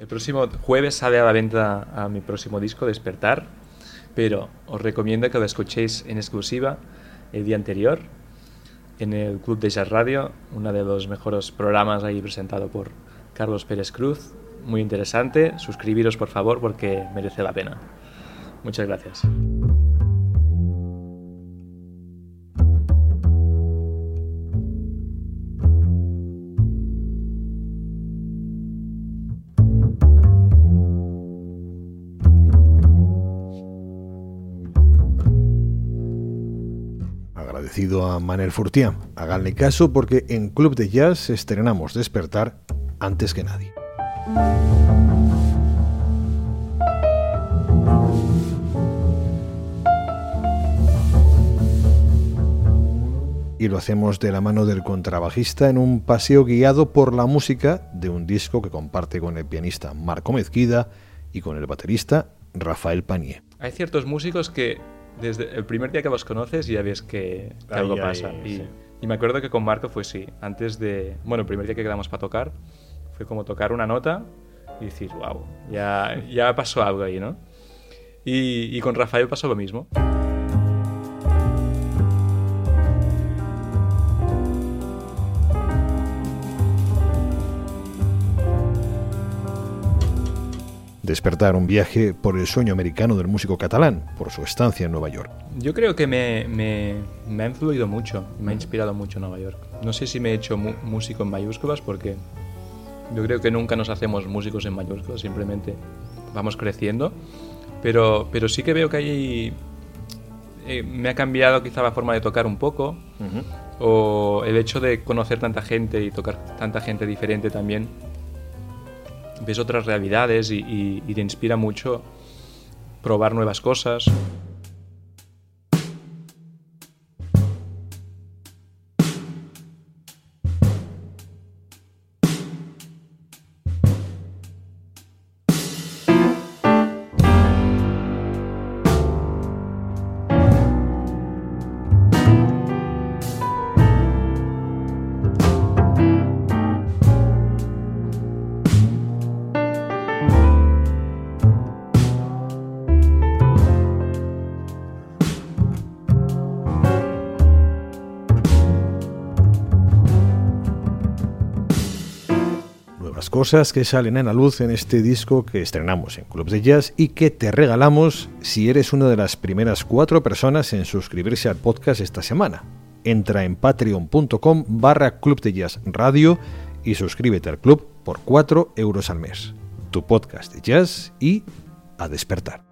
El próximo jueves sale a la venta mi próximo disco, Despertar, pero os recomiendo que lo escuchéis en exclusiva el día anterior en el Club de Jazz Radio, uno de los mejores programas ahí presentado por Carlos Pérez Cruz. Muy interesante. Suscribiros por favor porque merece la pena. Muchas gracias. A Manel Furtián. Háganle caso porque en Club de Jazz estrenamos Despertar antes que nadie. Y lo hacemos de la mano del contrabajista en un paseo guiado por la música de un disco que comparte con el pianista Marco Mezquida y con el baterista Rafael Panier. Hay ciertos músicos que desde el primer día que los conoces ya ves que, algo pasa. y, me acuerdo que con Marco fue sí. Antes de. Bueno, el primer día que quedamos para tocar fue como tocar una nota y decir, wow, ya, ya pasó algo ahí, ¿no? Y, y con Rafael pasó lo mismo. Despertar un viaje por el sueño americano del músico catalán, por su estancia en Nueva York. Yo creo que me, me, me ha influido mucho, me ha inspirado mucho Nueva York. No sé si me he hecho músico en mayúsculas porque yo creo que nunca nos hacemos músicos en mayúsculas, simplemente vamos creciendo, pero, pero sí que veo que hay... Eh, me ha cambiado quizá la forma de tocar un poco, o el hecho de conocer tanta gente y tocar tanta gente diferente también ves otras realidades y, y te inspira mucho probar nuevas cosas. Cosas que salen en la luz en este disco que estrenamos en Club de Jazz y que te regalamos si eres una de las primeras cuatro personas en suscribirse al podcast esta semana. Entra en patreon.com barra Club de Jazz Radio y suscríbete al club por 4 euros al mes. Tu podcast de jazz y a despertar.